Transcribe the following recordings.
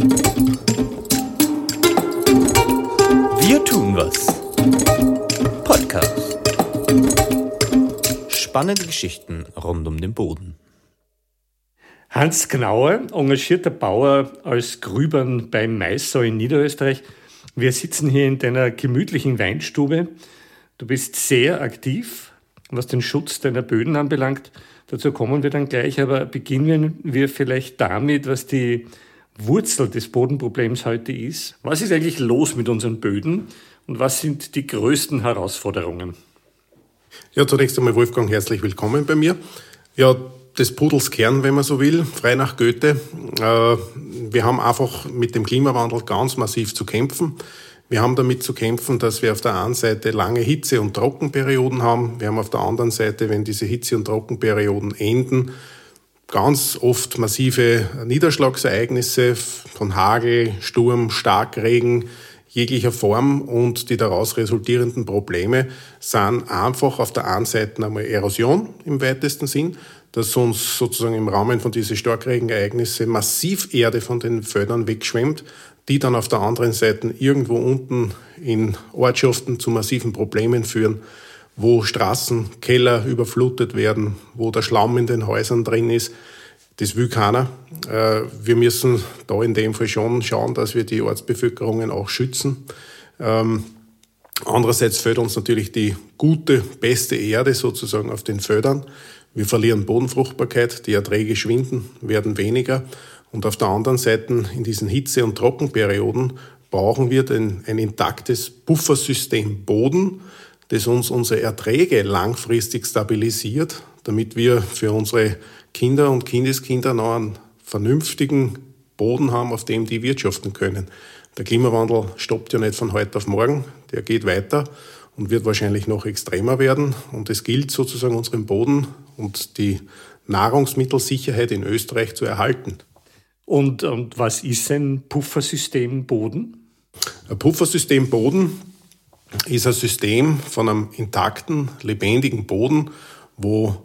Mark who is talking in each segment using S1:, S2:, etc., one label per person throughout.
S1: Wir tun was. Podcast. Spannende Geschichten rund um den Boden.
S2: Hans Gnauer, engagierter Bauer als Grübern beim Maissau in Niederösterreich. Wir sitzen hier in deiner gemütlichen Weinstube. Du bist sehr aktiv, was den Schutz deiner Böden anbelangt. Dazu kommen wir dann gleich, aber beginnen wir vielleicht damit, was die Wurzel des Bodenproblems heute ist. Was ist eigentlich los mit unseren Böden und was sind die größten Herausforderungen?
S3: Ja, zunächst einmal Wolfgang, herzlich willkommen bei mir. Ja, des Pudels Kern, wenn man so will, frei nach Goethe. Äh, wir haben einfach mit dem Klimawandel ganz massiv zu kämpfen. Wir haben damit zu kämpfen, dass wir auf der einen Seite lange Hitze- und Trockenperioden haben. Wir haben auf der anderen Seite, wenn diese Hitze- und Trockenperioden enden, ganz oft massive Niederschlagsereignisse von Hagel, Sturm, Starkregen jeglicher Form und die daraus resultierenden Probleme sind einfach auf der einen Seite einmal Erosion im weitesten Sinn, dass uns sozusagen im Rahmen von diesen Starkregenereignisse massiv Erde von den Feldern wegschwemmt die dann auf der anderen Seite irgendwo unten in Ortschaften zu massiven Problemen führen, wo Straßen, Keller überflutet werden, wo der Schlamm in den Häusern drin ist. Das will keiner. Äh, wir müssen da in dem Fall schon schauen, dass wir die Ortsbevölkerungen auch schützen. Ähm, andererseits fehlt uns natürlich die gute, beste Erde sozusagen auf den Feldern. Wir verlieren Bodenfruchtbarkeit, die Erträge schwinden, werden weniger. Und auf der anderen Seite, in diesen Hitze- und Trockenperioden, brauchen wir ein intaktes Buffersystem Boden, das uns unsere Erträge langfristig stabilisiert, damit wir für unsere Kinder und Kindeskinder noch einen vernünftigen Boden haben, auf dem die wirtschaften können. Der Klimawandel stoppt ja nicht von heute auf morgen, der geht weiter und wird wahrscheinlich noch extremer werden. Und es gilt sozusagen unseren Boden und die Nahrungsmittelsicherheit in Österreich zu erhalten.
S2: Und, und was ist ein Puffersystem Boden?
S3: Ein Puffersystem Boden ist ein System von einem intakten, lebendigen Boden, wo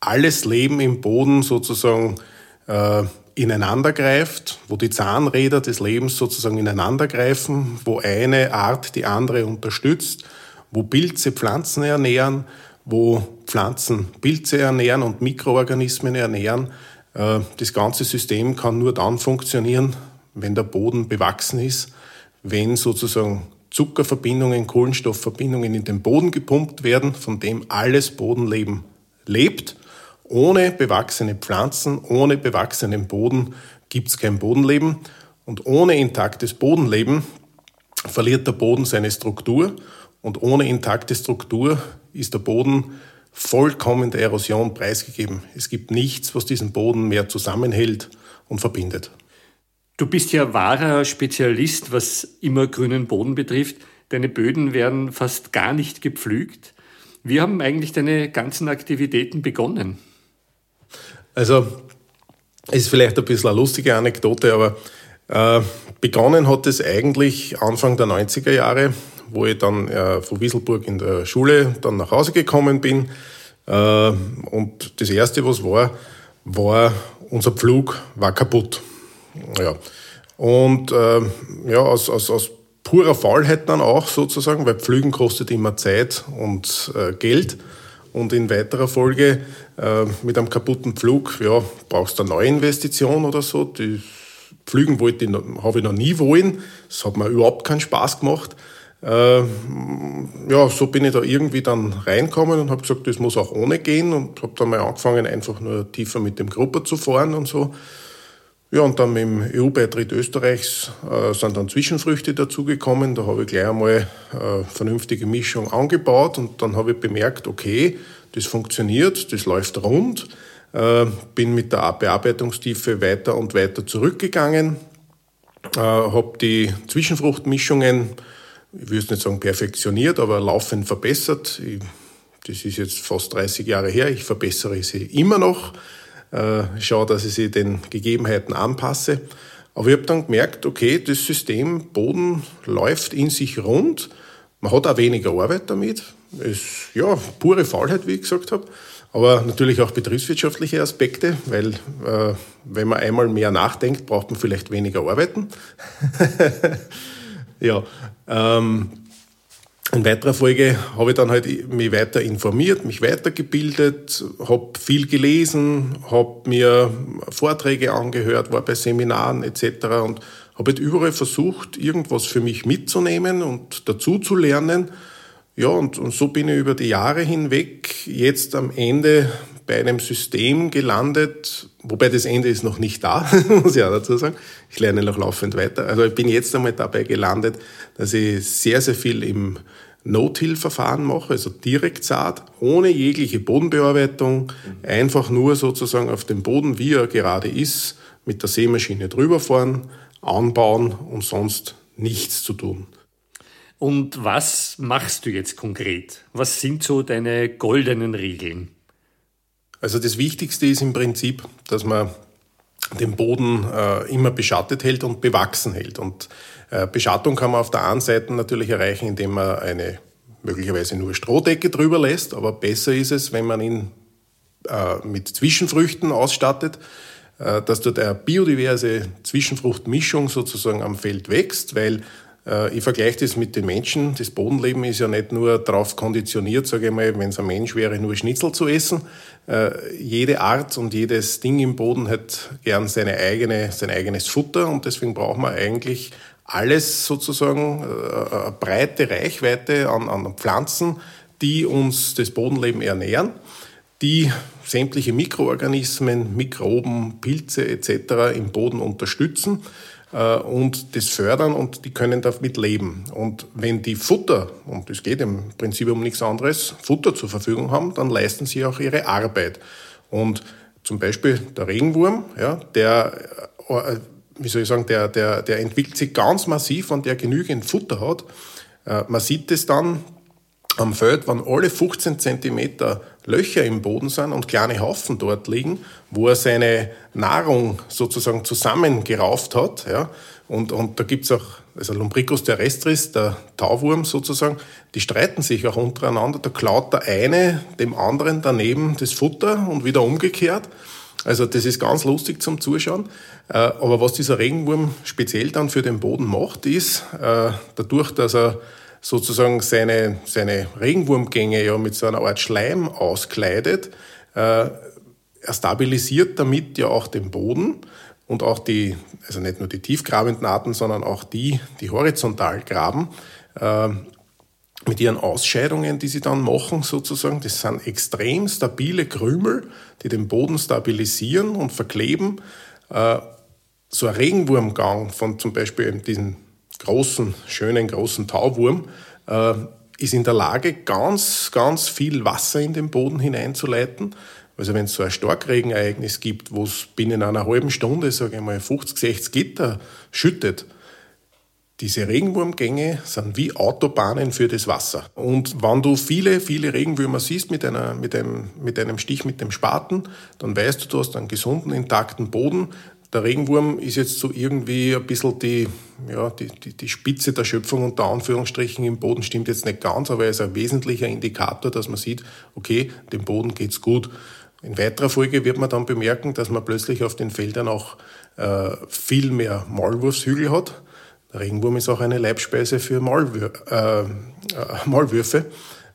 S3: alles Leben im Boden sozusagen äh, ineinander greift, wo die Zahnräder des Lebens sozusagen ineinander greifen, wo eine Art die andere unterstützt, wo Pilze Pflanzen ernähren, wo Pflanzen Pilze ernähren und Mikroorganismen ernähren, äh, das ganze System kann nur dann funktionieren, wenn der Boden bewachsen ist, wenn sozusagen Zuckerverbindungen, Kohlenstoffverbindungen in den Boden gepumpt werden, von dem alles Bodenleben lebt. Ohne bewachsene Pflanzen, ohne bewachsenen Boden gibt es kein Bodenleben. Und ohne intaktes Bodenleben verliert der Boden seine Struktur. Und ohne intakte Struktur ist der Boden vollkommen der Erosion preisgegeben. Es gibt nichts, was diesen Boden mehr zusammenhält und verbindet.
S2: Du bist ja wahrer Spezialist, was immer grünen Boden betrifft. Deine Böden werden fast gar nicht gepflügt. Wie haben eigentlich deine ganzen Aktivitäten begonnen?
S3: Also, ist vielleicht ein bisschen eine lustige Anekdote, aber äh, begonnen hat es eigentlich Anfang der 90er Jahre wo ich dann äh, von Wieselburg in der Schule dann nach Hause gekommen bin. Äh, und das Erste, was war, war, unser Pflug war kaputt. Ja. Und äh, ja, aus, aus, aus purer Faulheit dann auch sozusagen, weil Pflügen kostet immer Zeit und äh, Geld. Und in weiterer Folge äh, mit einem kaputten Pflug, ja, brauchst du eine neue Investition oder so. Die Pflügen wollte habe ich noch nie wollen. Das hat mir überhaupt keinen Spaß gemacht. Äh, ja, so bin ich da irgendwie dann reinkommen und habe gesagt, das muss auch ohne gehen und habe dann mal angefangen, einfach nur tiefer mit dem Grupper zu fahren und so. Ja, und dann mit dem EU-Beitritt Österreichs äh, sind dann Zwischenfrüchte dazugekommen. Da habe ich gleich einmal äh, vernünftige Mischung angebaut und dann habe ich bemerkt, okay, das funktioniert, das läuft rund. Äh, bin mit der Bearbeitungstiefe weiter und weiter zurückgegangen, äh, habe die Zwischenfruchtmischungen ich würde nicht sagen perfektioniert, aber laufend verbessert. Ich, das ist jetzt fast 30 Jahre her. Ich verbessere sie immer noch, äh, schaue, dass ich sie den Gegebenheiten anpasse. Aber ich habe dann gemerkt, okay, das System Boden läuft in sich rund. Man hat auch weniger Arbeit damit. Es ja pure Faulheit, wie ich gesagt habe. aber natürlich auch betriebswirtschaftliche Aspekte, weil äh, wenn man einmal mehr nachdenkt, braucht man vielleicht weniger arbeiten. ja, ähm, in weiterer Folge habe ich dann halt mich weiter informiert, mich weitergebildet, habe viel gelesen, habe mir Vorträge angehört, war bei Seminaren etc. und habe halt überall versucht, irgendwas für mich mitzunehmen und dazu zu lernen ja, und, und so bin ich über die Jahre hinweg jetzt am Ende bei einem System gelandet, wobei das Ende ist noch nicht da, muss ich auch dazu sagen. Ich lerne noch laufend weiter. Also ich bin jetzt einmal dabei gelandet, dass ich sehr, sehr viel im No-Till-Verfahren mache, also direkt Saat, ohne jegliche Bodenbearbeitung, einfach nur sozusagen auf dem Boden, wie er gerade ist, mit der Sämaschine drüber fahren, anbauen und sonst nichts zu tun.
S2: Und was machst du jetzt konkret? Was sind so deine goldenen Regeln?
S3: Also das Wichtigste ist im Prinzip, dass man den Boden äh, immer beschattet hält und bewachsen hält. Und äh, Beschattung kann man auf der einen Seite natürlich erreichen, indem man eine möglicherweise nur Strohdecke drüber lässt, aber besser ist es, wenn man ihn äh, mit Zwischenfrüchten ausstattet, äh, dass dort eine biodiverse Zwischenfruchtmischung sozusagen am Feld wächst, weil ich vergleiche das mit den Menschen. Das Bodenleben ist ja nicht nur darauf konditioniert, sage ich mal, wenn es ein Mensch wäre, nur Schnitzel zu essen. Äh, jede Art und jedes Ding im Boden hat gern seine eigene, sein eigenes Futter und deswegen braucht man eigentlich alles sozusagen, äh, eine breite Reichweite an, an Pflanzen, die uns das Bodenleben ernähren, die sämtliche Mikroorganismen, Mikroben, Pilze etc. im Boden unterstützen äh, und das fördern und die können damit leben. Und wenn die Futter, und es geht im Prinzip um nichts anderes, Futter zur Verfügung haben, dann leisten sie auch ihre Arbeit. Und zum Beispiel der Regenwurm, ja, der, äh, wie soll ich sagen, der, der, der entwickelt sich ganz massiv, wenn der genügend Futter hat. Äh, man sieht es dann am Feld, wenn alle 15 Zentimeter Löcher im Boden sind und kleine Haufen dort liegen, wo er seine Nahrung sozusagen zusammengerauft hat. Ja. Und, und da gibt's auch, also Lumbricus terrestris, der Tauwurm sozusagen, die streiten sich auch untereinander. Da klaut der eine dem anderen daneben das Futter und wieder umgekehrt. Also das ist ganz lustig zum Zuschauen. Äh, aber was dieser Regenwurm speziell dann für den Boden macht, ist, äh, dadurch, dass er sozusagen seine, seine Regenwurmgänge ja mit so einer Art Schleim auskleidet. Äh, er stabilisiert damit ja auch den Boden und auch die, also nicht nur die tiefgrabenden Arten, sondern auch die, die horizontal graben, äh, mit ihren Ausscheidungen, die sie dann machen sozusagen. Das sind extrem stabile Krümel, die den Boden stabilisieren und verkleben. Äh, so ein Regenwurmgang von zum Beispiel diesen großen, schönen, großen Tauwurm, äh, ist in der Lage, ganz, ganz viel Wasser in den Boden hineinzuleiten. Also wenn es so ein Starkregenereignis gibt, wo es binnen einer halben Stunde, sage ich mal, 50, 60 Gitter schüttet, diese Regenwurmgänge sind wie Autobahnen für das Wasser. Und wenn du viele, viele Regenwürmer siehst mit, einer, mit, einem, mit einem Stich mit dem Spaten, dann weißt du, du hast einen gesunden, intakten Boden, der Regenwurm ist jetzt so irgendwie ein bisschen die, ja, die, die, die Spitze der Schöpfung unter Anführungsstrichen im Boden stimmt jetzt nicht ganz, aber er ist ein wesentlicher Indikator, dass man sieht, okay, dem Boden geht's gut. In weiterer Folge wird man dann bemerken, dass man plötzlich auf den Feldern auch äh, viel mehr Maulwurfshügel hat. Der Regenwurm ist auch eine Leibspeise für Maulwür äh, äh, Maulwürfe.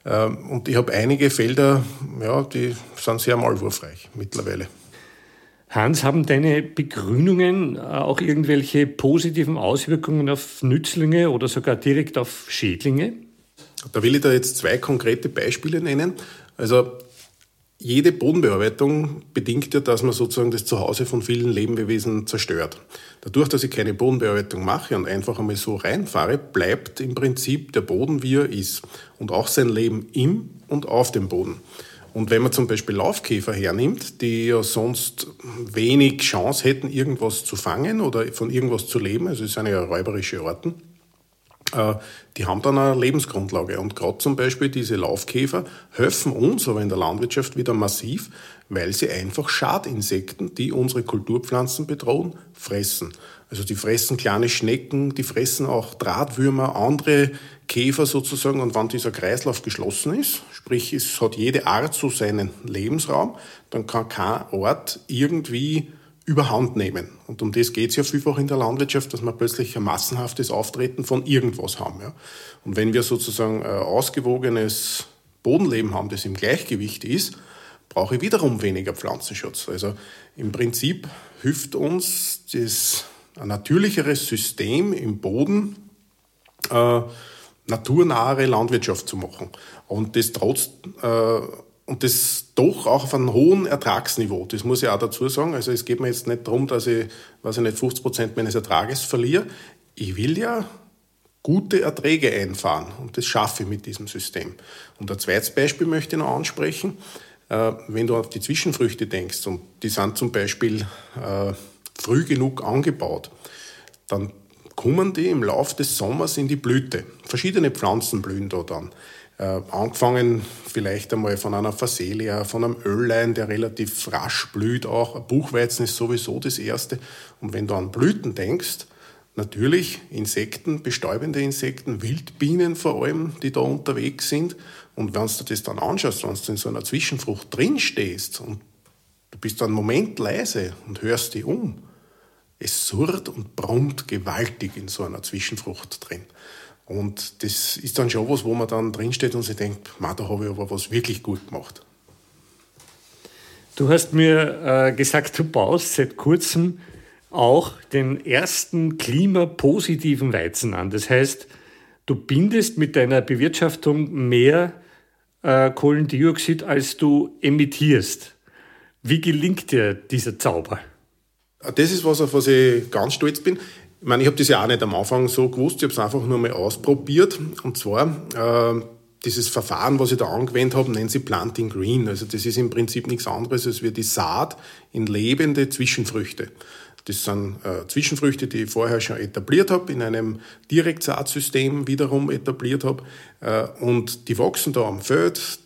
S3: Ähm, und ich habe einige Felder, ja, die sind sehr maulwurfreich mittlerweile.
S2: Hans, haben deine Begrünungen äh, auch irgendwelche positiven Auswirkungen auf Nützlinge oder sogar direkt auf Schädlinge?
S3: Da will ich da jetzt zwei konkrete Beispiele nennen. Also jede Bodenbearbeitung bedingt ja, dass man sozusagen das Zuhause von vielen Lebewesen zerstört. Dadurch, dass ich keine Bodenbearbeitung mache und einfach einmal so reinfahre, bleibt im Prinzip der Boden, wie er ist. Und auch sein Leben im und auf dem Boden. Und wenn man zum Beispiel Laufkäfer hernimmt, die ja sonst wenig Chance hätten, irgendwas zu fangen oder von irgendwas zu leben, also es sind ja räuberische Arten, äh, die haben dann eine Lebensgrundlage. Und gerade zum Beispiel diese Laufkäfer helfen uns aber in der Landwirtschaft wieder massiv, weil sie einfach Schadinsekten, die unsere Kulturpflanzen bedrohen, fressen. Also die fressen kleine Schnecken, die fressen auch Drahtwürmer, andere Käfer sozusagen und wenn dieser Kreislauf geschlossen ist, sprich es hat jede Art so seinen Lebensraum, dann kann kein Ort irgendwie überhand nehmen. Und um das geht es ja vielfach in der Landwirtschaft, dass wir plötzlich ein massenhaftes Auftreten von irgendwas haben. Ja. Und wenn wir sozusagen ein ausgewogenes Bodenleben haben, das im Gleichgewicht ist, brauche ich wiederum weniger Pflanzenschutz. Also im Prinzip hilft uns das ein natürlicheres System im Boden, äh, naturnahe Landwirtschaft zu machen. Und das trotz äh, und das doch auch auf einem hohen Ertragsniveau. Das muss ich auch dazu sagen. Also es geht mir jetzt nicht darum, dass ich, weiß ich nicht, 50 Prozent meines Ertrages verliere. Ich will ja gute Erträge einfahren und das schaffe ich mit diesem System. Und ein zweites Beispiel möchte ich noch ansprechen. Äh, wenn du auf die Zwischenfrüchte denkst und die sind zum Beispiel äh, früh genug angebaut, dann kommen die im Laufe des Sommers in die Blüte. Verschiedene Pflanzen blühen da dann. Äh, angefangen vielleicht einmal von einer Phacelia, von einem Öllein, der relativ rasch blüht auch. Buchweizen ist sowieso das erste. Und wenn du an Blüten denkst, natürlich Insekten, bestäubende Insekten, Wildbienen vor allem, die da unterwegs sind. Und wenn du das dann anschaust, wenn du in so einer Zwischenfrucht drin stehst und du bist einen Moment leise und hörst dich um, es surrt und brummt gewaltig in so einer Zwischenfrucht drin. Und das ist dann schon was, wo man dann drinsteht und sich denkt, da habe ich aber was wirklich gut gemacht.
S2: Du hast mir äh, gesagt, du baust seit kurzem auch den ersten klimapositiven Weizen an. Das heißt, du bindest mit deiner Bewirtschaftung mehr äh, Kohlendioxid, als du emittierst. Wie gelingt dir dieser Zauber?
S3: Das ist was, auf was ich ganz stolz bin. Ich meine, ich habe das ja auch nicht am Anfang so gewusst, ich habe es einfach nur mal ausprobiert. Und zwar äh, dieses Verfahren, was ich da angewendet habe, nennen sie Planting Green. Also das ist im Prinzip nichts anderes als wir die Saat in lebende Zwischenfrüchte. Das sind äh, Zwischenfrüchte, die ich vorher schon etabliert habe, in einem Direktsaatsystem wiederum etabliert habe. Äh, und die wachsen da am Feld,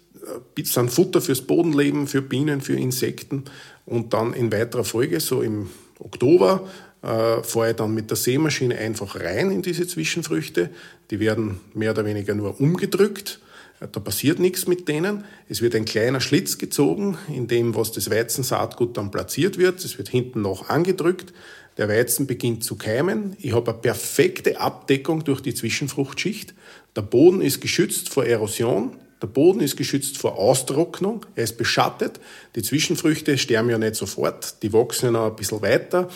S3: sind Futter fürs Bodenleben, für Bienen, für Insekten. Und dann in weiterer Folge, so im Oktober, äh, fahre ich dann mit der Sämaschine einfach rein in diese Zwischenfrüchte. Die werden mehr oder weniger nur umgedrückt. Äh, da passiert nichts mit denen. Es wird ein kleiner Schlitz gezogen, in dem, was das Weizensaatgut dann platziert wird. Es wird hinten noch angedrückt. Der Weizen beginnt zu keimen. Ich habe eine perfekte Abdeckung durch die Zwischenfruchtschicht. Der Boden ist geschützt vor Erosion. Der Boden ist geschützt vor Austrocknung, er ist beschattet. Die Zwischenfrüchte sterben ja nicht sofort, die wachsen ja noch ein bisschen weiter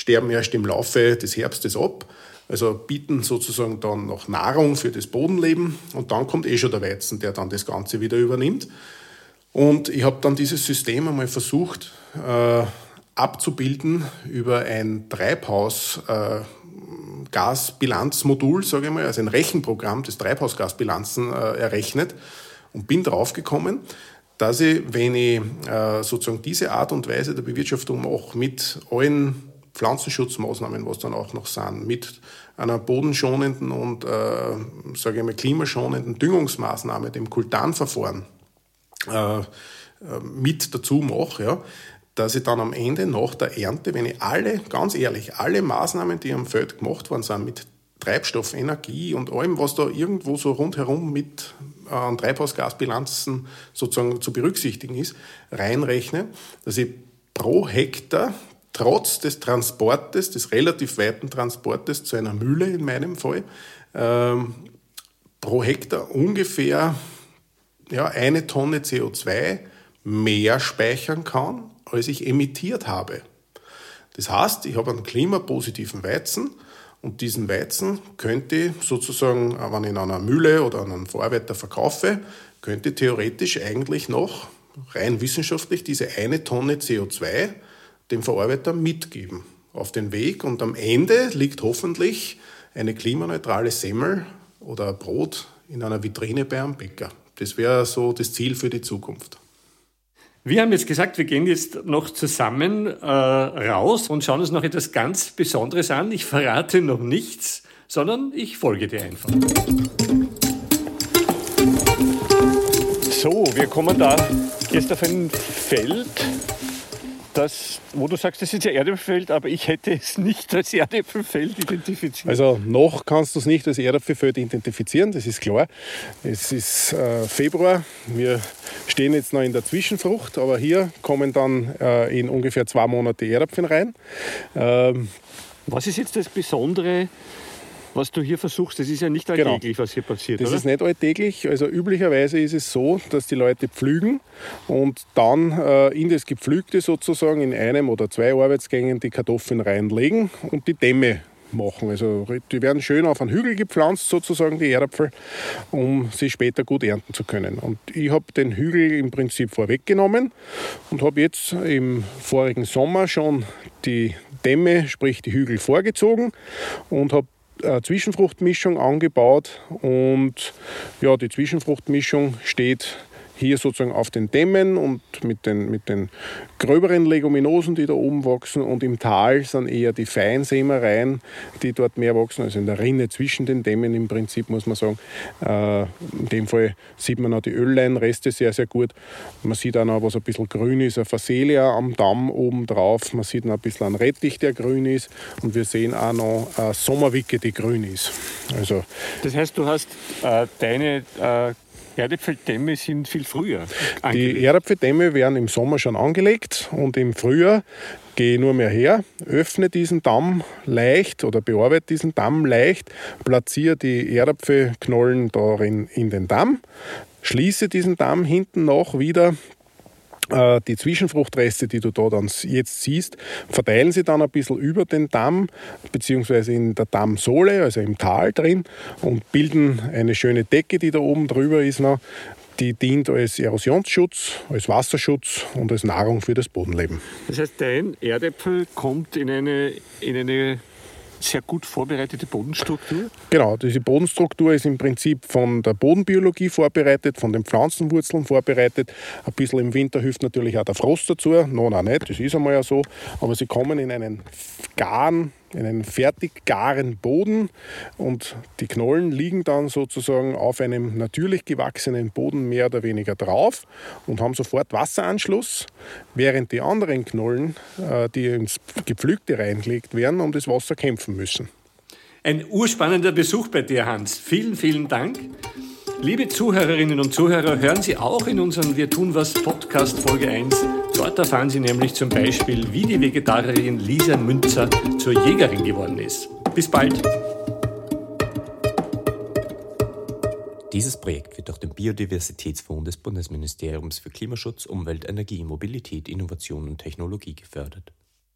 S3: sterben erst im Laufe des Herbstes ab. Also bieten sozusagen dann noch Nahrung für das Bodenleben und dann kommt eh schon der Weizen, der dann das Ganze wieder übernimmt. Und ich habe dann dieses System einmal versucht äh, abzubilden über ein Treibhausgasbilanzmodul, äh, sage ich mal, also ein Rechenprogramm, das Treibhausgasbilanzen äh, errechnet und bin draufgekommen, dass ich, wenn ich äh, sozusagen diese Art und Weise der Bewirtschaftung mache, mit allen Pflanzenschutzmaßnahmen, was dann auch noch sind, mit einer bodenschonenden und, äh, sage ich mal, klimaschonenden Düngungsmaßnahme, dem Kultanverfahren, äh, äh, mit dazu mache, ja, dass ich dann am Ende nach der Ernte, wenn ich alle, ganz ehrlich, alle Maßnahmen, die am Feld gemacht worden sind, mit Treibstoff, Energie und allem, was da irgendwo so rundherum mit äh, an Treibhausgasbilanzen sozusagen zu berücksichtigen ist, reinrechne, dass ich pro Hektar trotz des Transportes, des relativ weiten Transportes zu einer Mühle in meinem Fall, ähm, pro Hektar ungefähr ja, eine Tonne CO2 mehr speichern kann, als ich emittiert habe. Das heißt, ich habe einen klimapositiven Weizen und diesen Weizen könnte sozusagen, wenn ich in einer Mühle oder an einen Vorarbeiter verkaufe, könnte theoretisch eigentlich noch rein wissenschaftlich diese eine Tonne CO2 dem Verarbeiter mitgeben auf den Weg und am Ende liegt hoffentlich eine klimaneutrale Semmel oder Brot in einer Vitrine bei einem Bäcker. Das wäre so das Ziel für die Zukunft.
S2: Wir haben jetzt gesagt, wir gehen jetzt noch zusammen äh, raus und schauen uns noch etwas ganz Besonderes an. Ich verrate noch nichts, sondern ich folge dir einfach. So, wir kommen da jetzt auf ein Feld das, wo du sagst, das ist ein Erdäpfelfeld, aber ich hätte es nicht als Erdäpfelfeld identifiziert.
S3: Also noch kannst du es nicht als Erdäpfelfeld identifizieren, das ist klar. Es ist äh, Februar, wir stehen jetzt noch in der Zwischenfrucht, aber hier kommen dann äh, in ungefähr zwei Monate Erdäpfel rein.
S2: Ähm, Was ist jetzt das Besondere was du hier versuchst, das ist ja nicht genau. alltäglich, genau. was hier passiert.
S3: Das
S2: oder?
S3: ist nicht alltäglich. Also üblicherweise ist es so, dass die Leute pflügen und dann äh, in das Gepflügte sozusagen in einem oder zwei Arbeitsgängen die Kartoffeln reinlegen und die Dämme machen. Also die werden schön auf einen Hügel gepflanzt, sozusagen die Erdäpfel, um sie später gut ernten zu können. Und ich habe den Hügel im Prinzip vorweggenommen und habe jetzt im vorigen Sommer schon die Dämme, sprich die Hügel vorgezogen und habe eine Zwischenfruchtmischung angebaut und ja, die Zwischenfruchtmischung steht hier sozusagen auf den Dämmen und mit den, mit den gröberen Leguminosen, die da oben wachsen. Und im Tal sind eher die Feinsämereien, die dort mehr wachsen, also in der Rinne zwischen den Dämmen im Prinzip, muss man sagen. Äh, in dem Fall sieht man auch die Ölleinreste sehr, sehr gut. Man sieht auch noch, was ein bisschen grün ist, eine Facelia am Damm oben drauf. Man sieht noch ein bisschen einen Rettich, der grün ist. Und wir sehen auch noch eine Sommerwicke, die grün ist.
S2: Also, das heißt, du hast äh, deine äh, Erdäpfeldämme sind viel früher.
S3: Angelegt. Die Erdäpfeldämme werden im Sommer schon angelegt und im Frühjahr gehe ich nur mehr her, öffne diesen Damm leicht oder bearbeite diesen Damm leicht, platziere die Erdäpfelknollen darin in den Damm, schließe diesen Damm hinten noch wieder die Zwischenfruchtreste, die du da dann jetzt siehst, verteilen sie dann ein bisschen über den Damm beziehungsweise in der Dammsohle, also im Tal drin und bilden eine schöne Decke, die da oben drüber ist noch. Die dient als Erosionsschutz, als Wasserschutz und als Nahrung für das Bodenleben.
S2: Das heißt, dein Erdäpfel kommt in eine, in eine sehr gut vorbereitete Bodenstruktur?
S3: Genau, diese Bodenstruktur ist im Prinzip von der Bodenbiologie vorbereitet, von den Pflanzenwurzeln vorbereitet. Ein bisschen im Winter hilft natürlich auch der Frost dazu. Noch nicht, das ist einmal ja so. Aber sie kommen in einen garen einen fertig garen Boden und die Knollen liegen dann sozusagen auf einem natürlich gewachsenen Boden mehr oder weniger drauf und haben sofort Wasseranschluss, während die anderen Knollen, äh, die ins Gepflügte reingelegt werden, um das Wasser kämpfen müssen.
S2: Ein urspannender Besuch bei dir, Hans. Vielen, vielen Dank. Liebe Zuhörerinnen und Zuhörer, hören Sie auch in unseren Wir tun was Podcast Folge 1. Dort erfahren Sie nämlich zum Beispiel, wie die Vegetarierin Lisa Münzer zur Jägerin geworden ist. Bis bald!
S1: Dieses Projekt wird durch den Biodiversitätsfonds des Bundesministeriums für Klimaschutz, Umwelt, Energie, Mobilität, Innovation und Technologie gefördert.